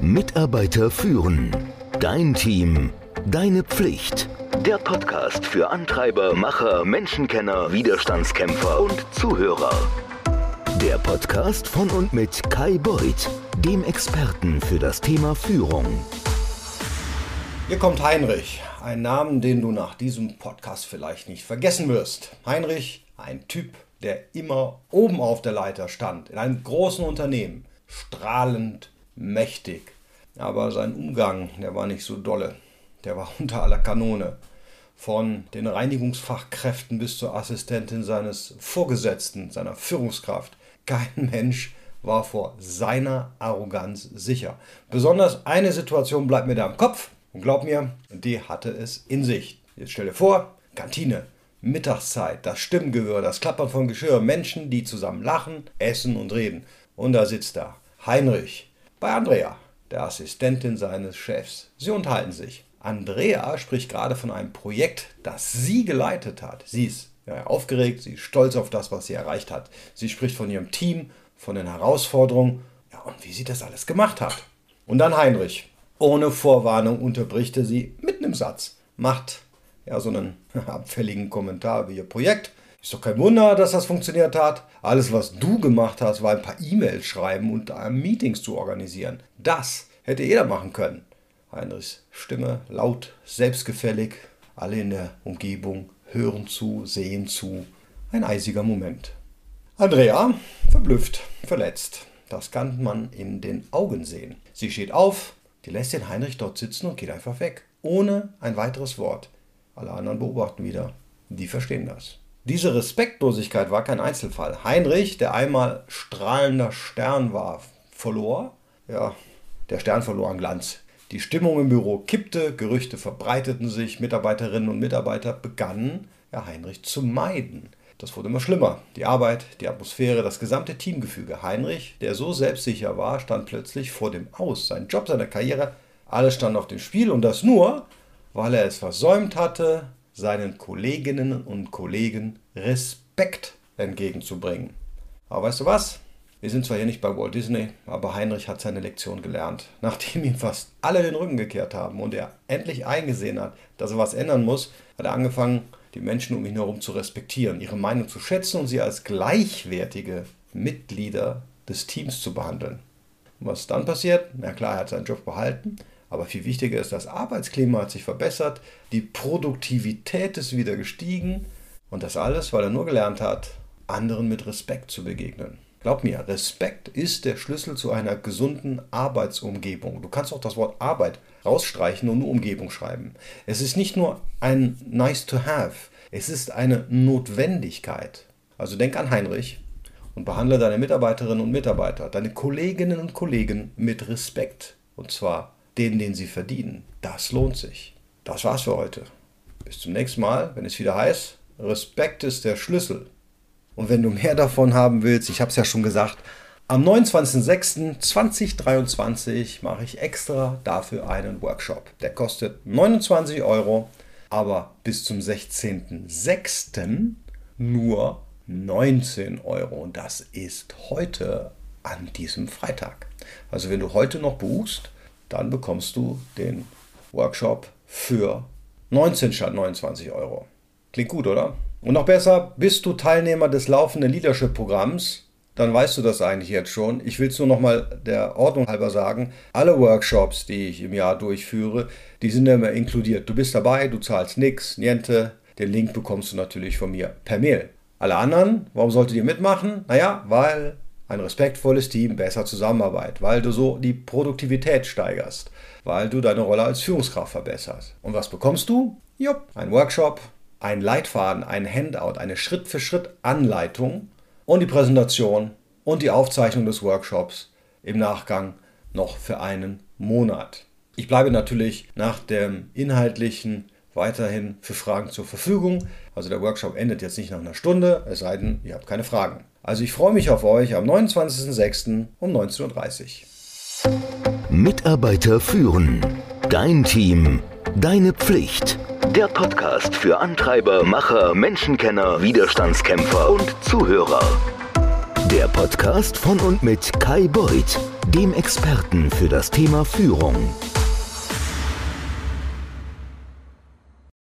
Mitarbeiter führen. Dein Team. Deine Pflicht. Der Podcast für Antreiber, Macher, Menschenkenner, Widerstandskämpfer und Zuhörer. Der Podcast von und mit Kai Beuth, dem Experten für das Thema Führung. Hier kommt Heinrich, ein Namen, den du nach diesem Podcast vielleicht nicht vergessen wirst. Heinrich, ein Typ, der immer oben auf der Leiter stand, in einem großen Unternehmen, strahlend, mächtig. Aber sein Umgang, der war nicht so dolle. Der war unter aller Kanone. Von den Reinigungsfachkräften bis zur Assistentin seines Vorgesetzten, seiner Führungskraft. Kein Mensch war vor seiner Arroganz sicher. Besonders eine Situation bleibt mir da im Kopf. Und glaub mir, die hatte es in sich. Jetzt stell dir vor, Kantine, Mittagszeit, das Stimmgewirr, das Klappern von Geschirr, Menschen, die zusammen lachen, essen und reden. Und da sitzt da Heinrich bei Andrea, der Assistentin seines Chefs. Sie unterhalten sich. Andrea spricht gerade von einem Projekt, das sie geleitet hat. Sie ist ja, aufgeregt, sie ist stolz auf das, was sie erreicht hat. Sie spricht von ihrem Team, von den Herausforderungen ja, und wie sie das alles gemacht hat. Und dann Heinrich. Ohne Vorwarnung unterbricht er sie mitten im Satz. Macht ja, so einen abfälligen Kommentar wie ihr Projekt. Ist doch kein Wunder, dass das funktioniert hat. Alles, was du gemacht hast, war ein paar E-Mails schreiben und Meetings zu organisieren. Das hätte jeder machen können. Heinrichs Stimme laut, selbstgefällig. Alle in der Umgebung hören zu, sehen zu. Ein eisiger Moment. Andrea, verblüfft, verletzt. Das kann man in den Augen sehen. Sie steht auf, die lässt den Heinrich dort sitzen und geht einfach weg. Ohne ein weiteres Wort. Alle anderen beobachten wieder. Die verstehen das. Diese Respektlosigkeit war kein Einzelfall. Heinrich, der einmal strahlender Stern war, verlor. Ja, der Stern verlor an Glanz. Die Stimmung im Büro kippte, Gerüchte verbreiteten sich, Mitarbeiterinnen und Mitarbeiter begannen, ja, Heinrich zu meiden. Das wurde immer schlimmer. Die Arbeit, die Atmosphäre, das gesamte Teamgefüge. Heinrich, der so selbstsicher war, stand plötzlich vor dem Aus. Sein Job, seine Karriere, alles stand auf dem Spiel und das nur, weil er es versäumt hatte, seinen Kolleginnen und Kollegen Respekt entgegenzubringen. Aber weißt du was? Wir sind zwar hier nicht bei Walt Disney, aber Heinrich hat seine Lektion gelernt. Nachdem ihm fast alle den Rücken gekehrt haben und er endlich eingesehen hat, dass er was ändern muss, hat er angefangen, die Menschen um ihn herum zu respektieren, ihre Meinung zu schätzen und sie als gleichwertige Mitglieder des Teams zu behandeln. Und was dann passiert? Na klar, er hat seinen Job behalten, aber viel wichtiger ist, das Arbeitsklima hat sich verbessert, die Produktivität ist wieder gestiegen und das alles, weil er nur gelernt hat, anderen mit Respekt zu begegnen. Glaub mir, Respekt ist der Schlüssel zu einer gesunden Arbeitsumgebung. Du kannst auch das Wort Arbeit rausstreichen und nur Umgebung schreiben. Es ist nicht nur ein Nice to have, es ist eine Notwendigkeit. Also denk an Heinrich und behandle deine Mitarbeiterinnen und Mitarbeiter, deine Kolleginnen und Kollegen mit Respekt. Und zwar den, den sie verdienen. Das lohnt sich. Das war's für heute. Bis zum nächsten Mal, wenn es wieder heißt, Respekt ist der Schlüssel. Und wenn du mehr davon haben willst, ich habe es ja schon gesagt, am 29.06.2023 mache ich extra dafür einen Workshop. Der kostet 29 Euro, aber bis zum 16.06. nur 19 Euro. Und das ist heute an diesem Freitag. Also wenn du heute noch buchst, dann bekommst du den Workshop für 19 statt 29 Euro. Klingt gut, oder? Und noch besser, bist du Teilnehmer des laufenden Leadership-Programms, dann weißt du das eigentlich jetzt schon. Ich will es nur noch mal der Ordnung halber sagen. Alle Workshops, die ich im Jahr durchführe, die sind immer inkludiert. Du bist dabei, du zahlst nichts, niente. Den Link bekommst du natürlich von mir per Mail. Alle anderen, warum solltet ihr mitmachen? Naja, weil ein respektvolles Team besser zusammenarbeitet, weil du so die Produktivität steigerst, weil du deine Rolle als Führungskraft verbesserst. Und was bekommst du? Jupp, ein Workshop, ein Leitfaden, ein Handout, eine Schritt-für-Schritt-Anleitung und die Präsentation und die Aufzeichnung des Workshops im Nachgang noch für einen Monat. Ich bleibe natürlich nach dem inhaltlichen weiterhin für Fragen zur Verfügung. Also der Workshop endet jetzt nicht nach einer Stunde, es sei denn, ihr habt keine Fragen. Also ich freue mich auf euch am 29.06. um 19.30 Uhr. Mitarbeiter führen. Dein Team. Deine Pflicht. Der Podcast für Antreiber, Macher, Menschenkenner, Widerstandskämpfer und Zuhörer. Der Podcast von und mit Kai Beuth, dem Experten für das Thema Führung.